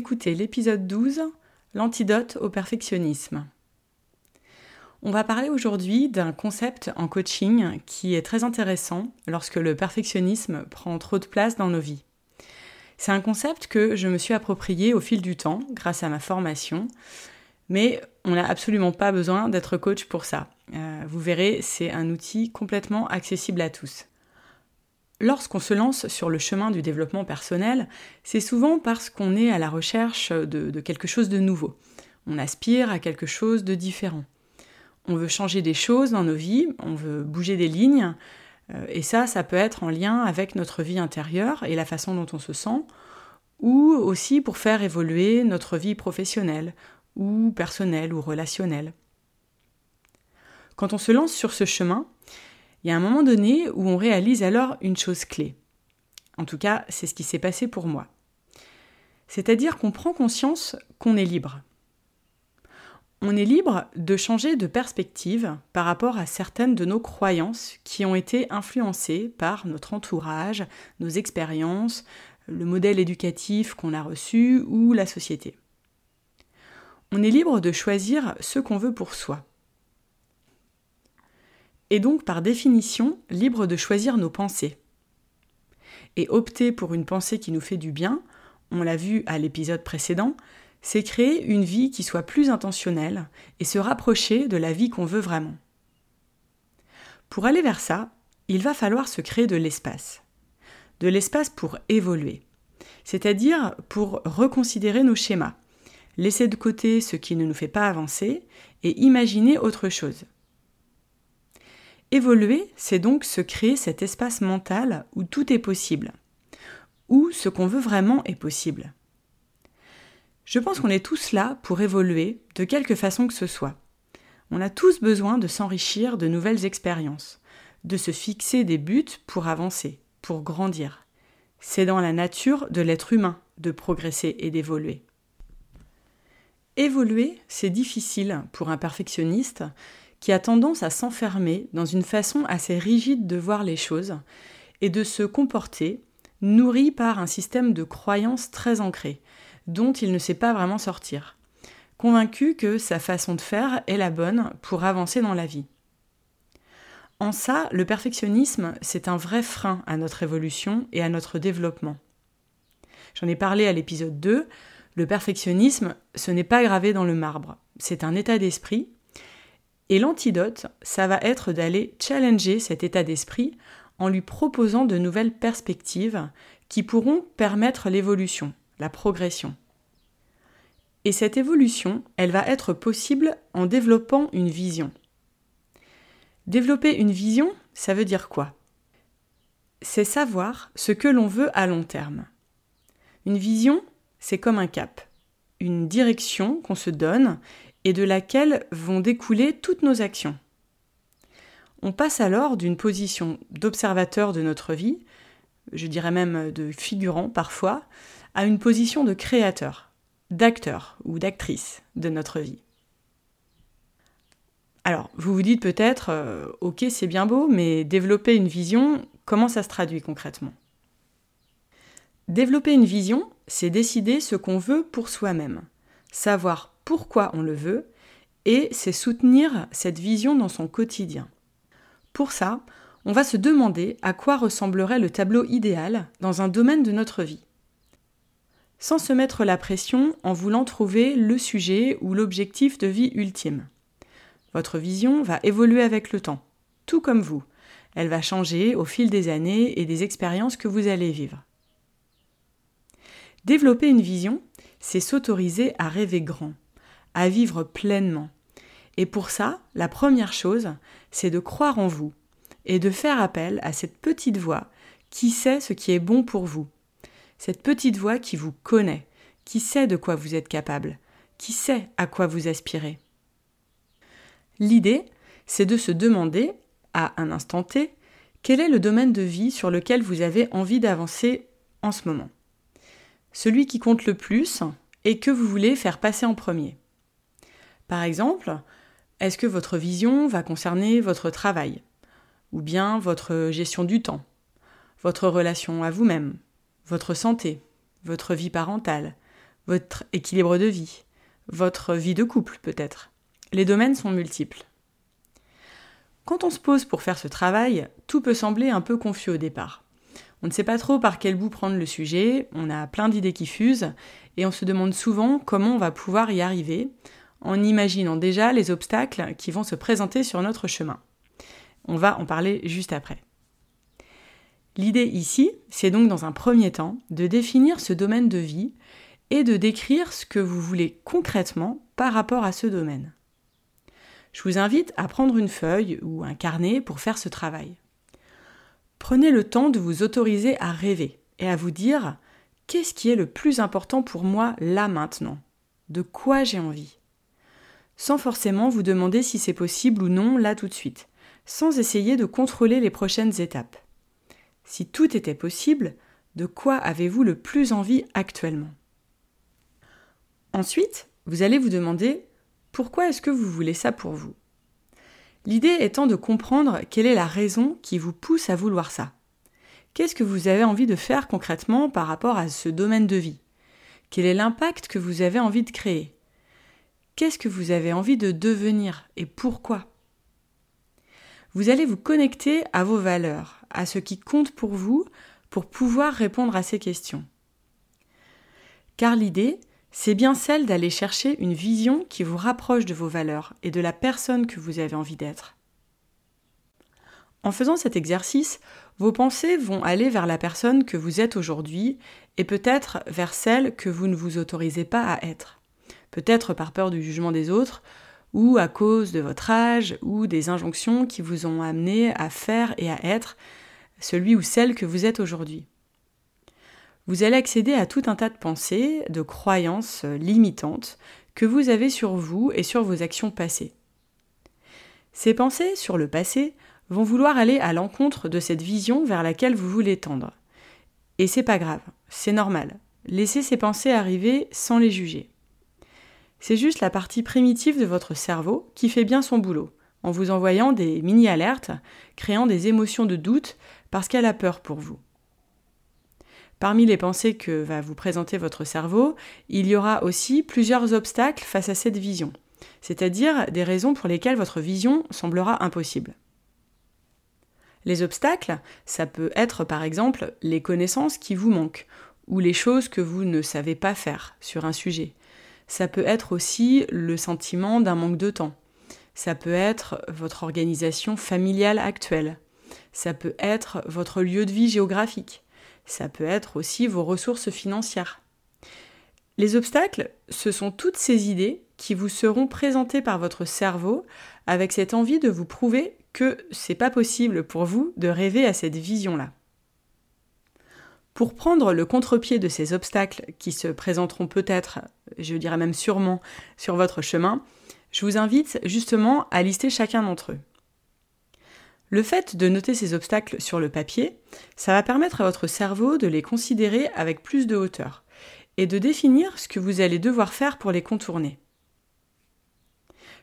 Écoutez l'épisode 12, l'antidote au perfectionnisme. On va parler aujourd'hui d'un concept en coaching qui est très intéressant lorsque le perfectionnisme prend trop de place dans nos vies. C'est un concept que je me suis approprié au fil du temps grâce à ma formation, mais on n'a absolument pas besoin d'être coach pour ça. Euh, vous verrez, c'est un outil complètement accessible à tous. Lorsqu'on se lance sur le chemin du développement personnel, c'est souvent parce qu'on est à la recherche de, quelque chose de nouveau. On aspire à quelque chose de différent. On veut changer des choses dans nos vies, on veut bouger des lignes, euh, et ça, ça peut être en lien avec notre vie intérieure et la façon dont on se sent, ou aussi pour faire évoluer notre vie professionnelle, ou personnelle, ou relationnelle. Quand on se lance sur ce chemin, il y a un moment donné où on réalise alors une chose clé. En tout cas, c'est ce qui s'est passé pour moi. C'est-à-dire qu'on prend conscience qu'on est libre. On est libre de changer de perspective par rapport à certaines de nos croyances qui ont été influencées par notre entourage, nos expériences, le modèle éducatif qu'on a reçu ou la société. On est libre de choisir ce qu'on veut pour soi et donc par définition libre de choisir nos pensées. Et opter pour une pensée qui nous fait du bien, on l'a vu à l'épisode précédent, c'est créer une vie qui soit plus intentionnelle et se rapprocher de la vie qu'on veut vraiment. Pour aller vers ça, il va falloir se créer de l'espace. De l'espace pour évoluer, c'est-à-dire pour reconsidérer nos schémas, laisser de côté ce qui ne nous fait pas avancer et imaginer autre chose. Évoluer, c'est donc se créer cet espace mental où tout est possible, où ce qu'on veut vraiment est possible. Je pense qu'on est tous là pour évoluer de quelque façon que ce soit. On a tous besoin de s'enrichir de nouvelles expériences, de se fixer des buts pour avancer, pour grandir. C'est dans la nature de l'être humain de progresser et d'évoluer. Évoluer, c'est difficile pour un perfectionniste qui a tendance à s'enfermer dans une façon assez rigide de voir les choses et de se comporter, nourri par un système de croyances très ancré, dont il ne sait pas vraiment sortir, convaincu que sa façon de faire est la bonne pour avancer dans la vie. En ça, le perfectionnisme, c'est un vrai frein à notre évolution et à notre développement. J'en ai parlé à l'épisode 2, le perfectionnisme, ce n'est pas gravé dans le marbre, c'est un état d'esprit et l'antidote, ça va être d'aller challenger cet état d'esprit en lui proposant de nouvelles perspectives qui pourront permettre l'évolution, la progression. Et cette évolution, elle va être possible en développant une vision. Développer une vision, ça veut dire quoi? C'est savoir ce que l'on veut à long terme. Une vision, c'est comme un cap, une direction qu'on se donne et de laquelle vont découler toutes nos actions. On passe alors d'une position d'observateur de notre vie, je dirais même de figurant parfois, à une position de créateur, d'acteur ou d'actrice de notre vie. Alors, vous vous dites peut-être, euh, ok, c'est bien beau, mais développer une vision, comment ça se traduit concrètement? Développer une vision, c'est décider ce qu'on veut pour soi-même, savoir pourquoi on le veut, et c'est soutenir cette vision dans son quotidien. Pour ça, on va se demander à quoi ressemblerait le tableau idéal dans un domaine de notre vie. sans se mettre la pression en voulant trouver le sujet ou l'objectif de vie ultime. Votre vision va évoluer avec le temps, tout comme vous. Elle va changer au fil des années et des expériences que vous allez vivre. Développer une vision, c'est s'autoriser à rêver grand, à vivre pleinement. Et pour ça, la première chose, c'est de croire en vous et de faire appel à cette petite voix qui sait ce qui est bon pour vous, cette petite voix qui vous connaît, qui sait de quoi vous êtes capable, qui sait à quoi vous aspirez. L'idée, c'est de se demander, à un instant T, quel est le domaine de vie sur lequel vous avez envie d'avancer en ce moment. Celui qui compte le plus et que vous voulez faire passer en premier. Par exemple, est-ce que votre vision va concerner votre travail Ou bien votre gestion du temps Votre relation à vous-même votre santé, votre vie parentale, votre équilibre de vie, votre vie de couple peut-être? Les domaines sont multiples. Quand on se pose pour faire ce travail, tout peut sembler un peu confus au départ. On ne sait pas trop par quel bout prendre le sujet, on a plein d'idées qui fusent, et on se demande souvent comment on va pouvoir y arriver, en imaginant déjà les obstacles qui vont se présenter sur notre chemin. On va en parler juste après. L'idée ici, c'est donc dans un premier temps de définir ce domaine de vie et de décrire ce que vous voulez concrètement par rapport à ce domaine. Je vous invite à prendre une feuille ou un carnet pour faire ce travail. Prenez le temps de vous autoriser à rêver et à vous dire qu'est-ce qui est le plus important pour moi là maintenant? De quoi j'ai envie? Sans forcément vous demander si c'est possible ou non là tout de suite, sans essayer de contrôler les prochaines étapes. Si tout était possible, de quoi avez-vous le plus envie actuellement? Ensuite, vous allez vous demander pourquoi est-ce que vous voulez ça pour vous? L'idée étant de comprendre quelle est la raison qui vous pousse à vouloir ça. Qu'est-ce que vous avez envie de faire concrètement par rapport à ce domaine de vie? Quel est l'impact que vous avez envie de créer? Qu'est-ce que vous avez envie de devenir et pourquoi? Vous allez vous connecter à vos valeurs, à ce qui compte pour vous, pour pouvoir répondre à ces questions. Car l'idée, c'est bien celle d'aller chercher une vision qui vous rapproche de vos valeurs et de la personne que vous avez envie d'être. En faisant cet exercice, vos pensées vont aller vers la personne que vous êtes aujourd'hui et peut-être vers celle que vous ne vous autorisez pas à être. Peut-être par peur du jugement des autres, ou à cause de votre âge ou des injonctions qui vous ont amené à faire et à être celui ou celle que vous êtes aujourd'hui. Vous allez accéder à tout un tas de pensées, de croyances limitantes que vous avez sur vous et sur vos actions passées. Ces pensées sur le passé vont vouloir aller à l'encontre de cette vision vers laquelle vous voulez tendre. Et c'est pas grave, c'est normal. Laissez ces pensées arriver sans les juger. C'est juste la partie primitive de votre cerveau qui fait bien son boulot, en vous envoyant des mini-alertes, créant des émotions de doute parce qu'elle a peur pour vous. Parmi les pensées que va vous présenter votre cerveau, il y aura aussi plusieurs obstacles face à cette vision, c'est-à-dire des raisons pour lesquelles votre vision semblera impossible. Les obstacles, ça peut être par exemple les connaissances qui vous manquent, ou les choses que vous ne savez pas faire sur un sujet, ça peut être aussi le sentiment d'un manque de temps. Ça peut être votre organisation familiale actuelle. Ça peut être votre lieu de vie géographique. Ça peut être aussi vos ressources financières. Les obstacles, ce sont toutes ces idées qui vous seront présentées par votre cerveau avec cette envie de vous prouver que c'est pas possible pour vous de rêver à cette vision-là. Pour prendre le contre-pied de ces obstacles qui se présenteront peut-être, je dirais même sûrement, sur votre chemin, je vous invite justement à lister chacun d'entre eux. Le fait de noter ces obstacles sur le papier, ça va permettre à votre cerveau de les considérer avec plus de hauteur et de définir ce que vous allez devoir faire pour les contourner.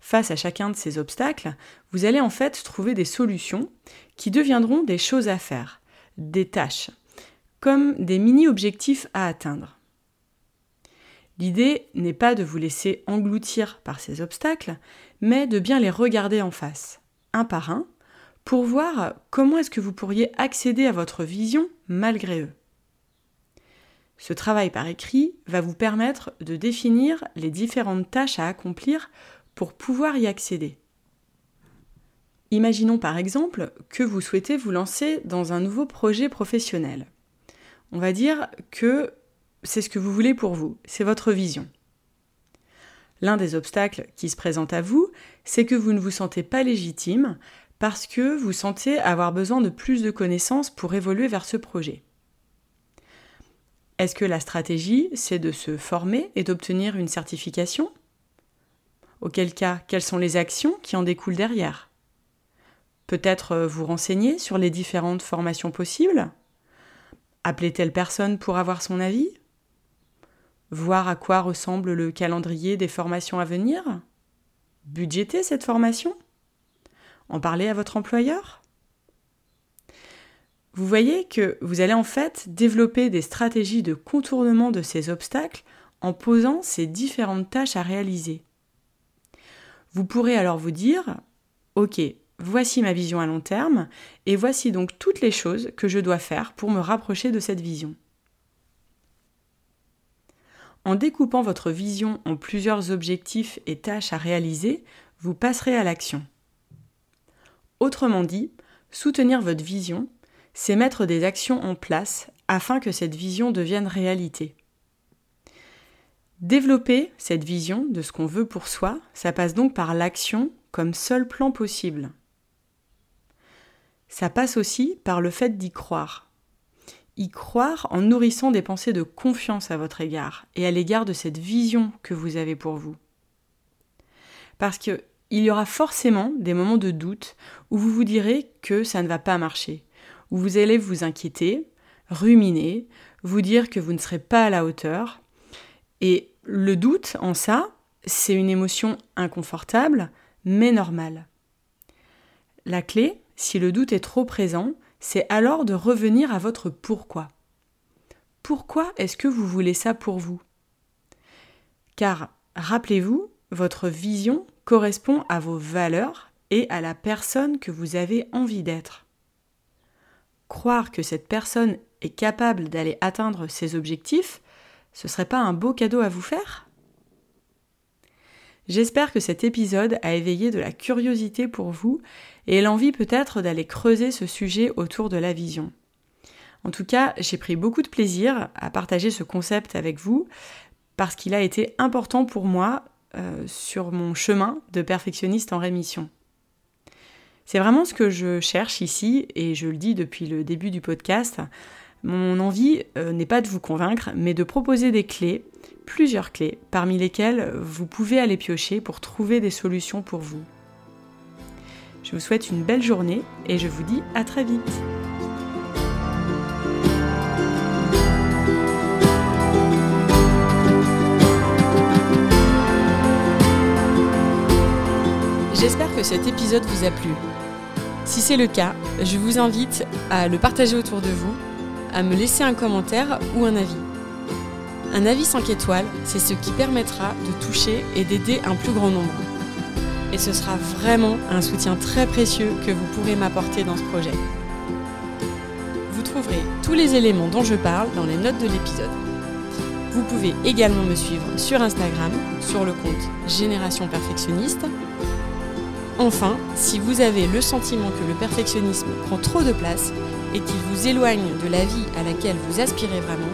Face à chacun de ces obstacles, vous allez en fait trouver des solutions qui deviendront des choses à faire, des tâches, comme des mini-objectifs à atteindre. L'idée n'est pas de vous laisser engloutir par ces obstacles, mais de bien les regarder en face, un par un, pour voir comment est-ce que vous pourriez accéder à votre vision malgré eux. Ce travail par écrit va vous permettre de définir les différentes tâches à accomplir pour pouvoir y accéder. Imaginons par exemple que vous souhaitez vous lancer dans un nouveau projet professionnel. On va dire que c'est ce que vous voulez pour vous, c'est votre vision. L'un des obstacles qui se présente à vous, c'est que vous ne vous sentez pas légitime parce que vous sentez avoir besoin de plus de connaissances pour évoluer vers ce projet. Est-ce que la stratégie, c'est de se former et d'obtenir une certification? Auquel cas, quelles sont les actions qui en découlent derrière? Peut-être euh, vous renseigner sur les différentes formations possibles? Appeler telle personne pour avoir son avis? Voir à quoi ressemble le calendrier des formations à venir? Budgéter cette formation? En parler à votre employeur? Vous voyez que vous allez en fait développer des stratégies de contournement de ces obstacles en posant ces différentes tâches à réaliser. Vous pourrez alors vous dire, OK, voici ma vision à long terme, et voici donc toutes les choses que je dois faire pour me rapprocher de cette vision. En découpant votre vision en plusieurs objectifs et tâches à réaliser, vous passerez à l'action. Autrement dit, soutenir votre vision, c'est mettre des actions en place afin que cette vision devienne réalité. Développer cette vision de ce qu'on veut pour soi, ça passe donc par l'action comme seul plan possible. Ça passe aussi par le fait d'y croire. Y croire en nourrissant des pensées de confiance à votre égard et à l'égard de cette vision que vous avez pour vous. Parce qu'il y aura forcément des moments de doute où vous vous direz que ça ne va pas marcher, où vous allez vous inquiéter, ruminer, vous dire que vous ne serez pas à la hauteur. Et le doute en ça, c'est une émotion inconfortable, mais normale. La clé, si le doute est trop présent, c'est alors de revenir à votre pourquoi. Pourquoi est-ce que vous voulez ça pour vous? Car, rappelez-vous, votre vision correspond à vos valeurs et à la personne que vous avez envie d'être. Croire que cette personne est capable d'aller atteindre ses objectifs, ce serait pas un beau cadeau à vous faire? J'espère que cet épisode a éveillé de la curiosité pour vous et l'envie peut-être d'aller creuser ce sujet autour de la vision. En tout cas, j'ai pris beaucoup de plaisir à partager ce concept avec vous parce qu'il a été important pour moi euh, sur mon chemin de perfectionniste en rémission. C'est vraiment ce que je cherche ici et je le dis depuis le début du podcast. Mon envie euh, n'est pas de vous convaincre, mais de proposer des clés, plusieurs clés, parmi lesquelles vous pouvez aller piocher pour trouver des solutions pour vous. Je vous souhaite une belle journée et je vous dis à très vite. J'espère que cet épisode vous a plu. Si c'est le cas, je vous invite à le partager autour de vous, à me laisser un commentaire ou un avis. Un avis 5 étoiles, c'est ce qui permettra de toucher et d'aider un plus grand nombre et ce sera vraiment un soutien très précieux que vous pourrez m'apporter dans ce projet. Vous trouverez tous les éléments dont je parle dans les notes de l'épisode. Vous pouvez également me suivre sur Instagram, sur le compte Génération Perfectionniste. Enfin, si vous avez le sentiment que le perfectionnisme prend trop de place et qu'il vous éloigne de la vie à laquelle vous aspirez vraiment,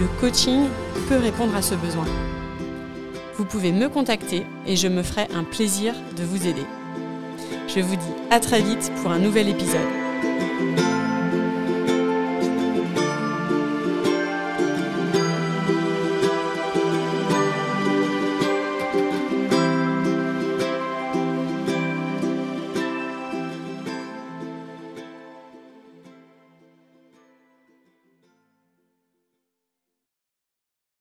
le coaching peut répondre à ce besoin vous pouvez me contacter et je me ferai un plaisir de vous aider. Je vous dis à très vite pour un nouvel épisode.